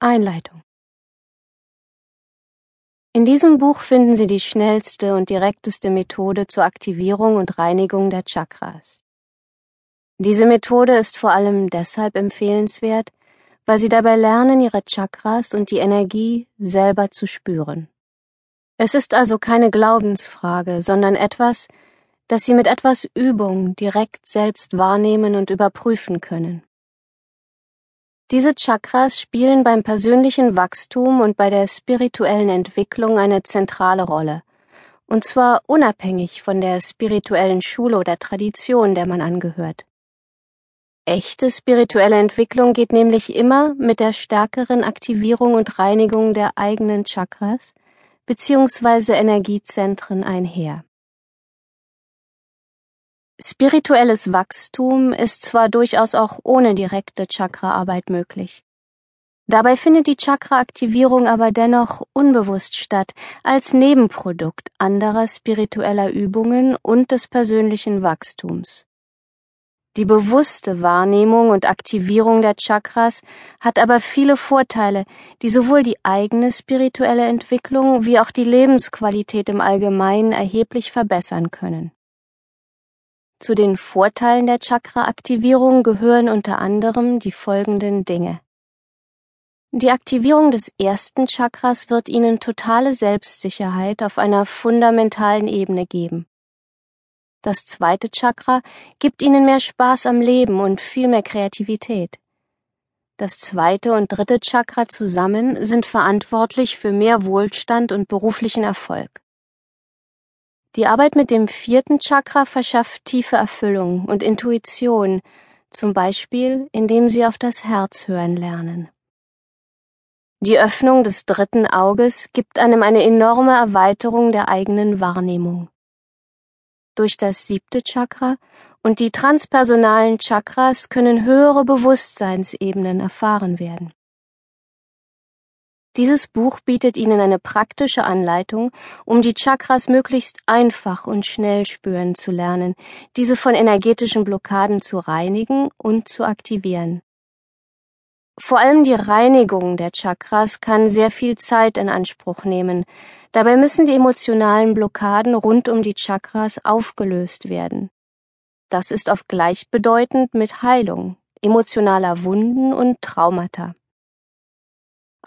Einleitung In diesem Buch finden Sie die schnellste und direkteste Methode zur Aktivierung und Reinigung der Chakras. Diese Methode ist vor allem deshalb empfehlenswert, weil Sie dabei lernen, Ihre Chakras und die Energie selber zu spüren. Es ist also keine Glaubensfrage, sondern etwas, das Sie mit etwas Übung direkt selbst wahrnehmen und überprüfen können. Diese Chakras spielen beim persönlichen Wachstum und bei der spirituellen Entwicklung eine zentrale Rolle, und zwar unabhängig von der spirituellen Schule oder Tradition, der man angehört. Echte spirituelle Entwicklung geht nämlich immer mit der stärkeren Aktivierung und Reinigung der eigenen Chakras bzw. Energiezentren einher. Spirituelles Wachstum ist zwar durchaus auch ohne direkte Chakraarbeit möglich. Dabei findet die Chakra-Aktivierung aber dennoch unbewusst statt, als Nebenprodukt anderer spiritueller Übungen und des persönlichen Wachstums. Die bewusste Wahrnehmung und Aktivierung der Chakras hat aber viele Vorteile, die sowohl die eigene spirituelle Entwicklung wie auch die Lebensqualität im Allgemeinen erheblich verbessern können. Zu den Vorteilen der Chakra-Aktivierung gehören unter anderem die folgenden Dinge. Die Aktivierung des ersten Chakras wird Ihnen totale Selbstsicherheit auf einer fundamentalen Ebene geben. Das zweite Chakra gibt Ihnen mehr Spaß am Leben und viel mehr Kreativität. Das zweite und dritte Chakra zusammen sind verantwortlich für mehr Wohlstand und beruflichen Erfolg. Die Arbeit mit dem vierten Chakra verschafft tiefe Erfüllung und Intuition, zum Beispiel indem sie auf das Herz hören lernen. Die Öffnung des dritten Auges gibt einem eine enorme Erweiterung der eigenen Wahrnehmung. Durch das siebte Chakra und die transpersonalen Chakras können höhere Bewusstseinsebenen erfahren werden. Dieses Buch bietet Ihnen eine praktische Anleitung, um die Chakras möglichst einfach und schnell spüren zu lernen, diese von energetischen Blockaden zu reinigen und zu aktivieren. Vor allem die Reinigung der Chakras kann sehr viel Zeit in Anspruch nehmen. Dabei müssen die emotionalen Blockaden rund um die Chakras aufgelöst werden. Das ist oft gleichbedeutend mit Heilung emotionaler Wunden und Traumata.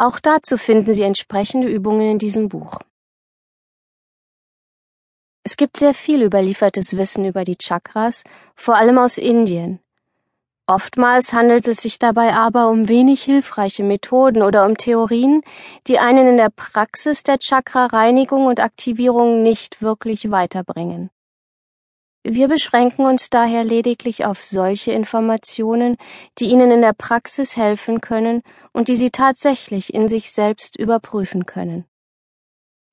Auch dazu finden Sie entsprechende Übungen in diesem Buch. Es gibt sehr viel überliefertes Wissen über die Chakras, vor allem aus Indien. Oftmals handelt es sich dabei aber um wenig hilfreiche Methoden oder um Theorien, die einen in der Praxis der Chakra-Reinigung und Aktivierung nicht wirklich weiterbringen. Wir beschränken uns daher lediglich auf solche Informationen, die Ihnen in der Praxis helfen können und die Sie tatsächlich in sich selbst überprüfen können.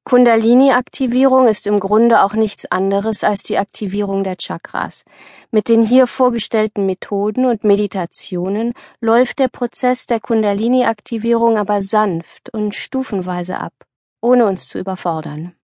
Kundalini-Aktivierung ist im Grunde auch nichts anderes als die Aktivierung der Chakras. Mit den hier vorgestellten Methoden und Meditationen läuft der Prozess der Kundalini-Aktivierung aber sanft und stufenweise ab, ohne uns zu überfordern.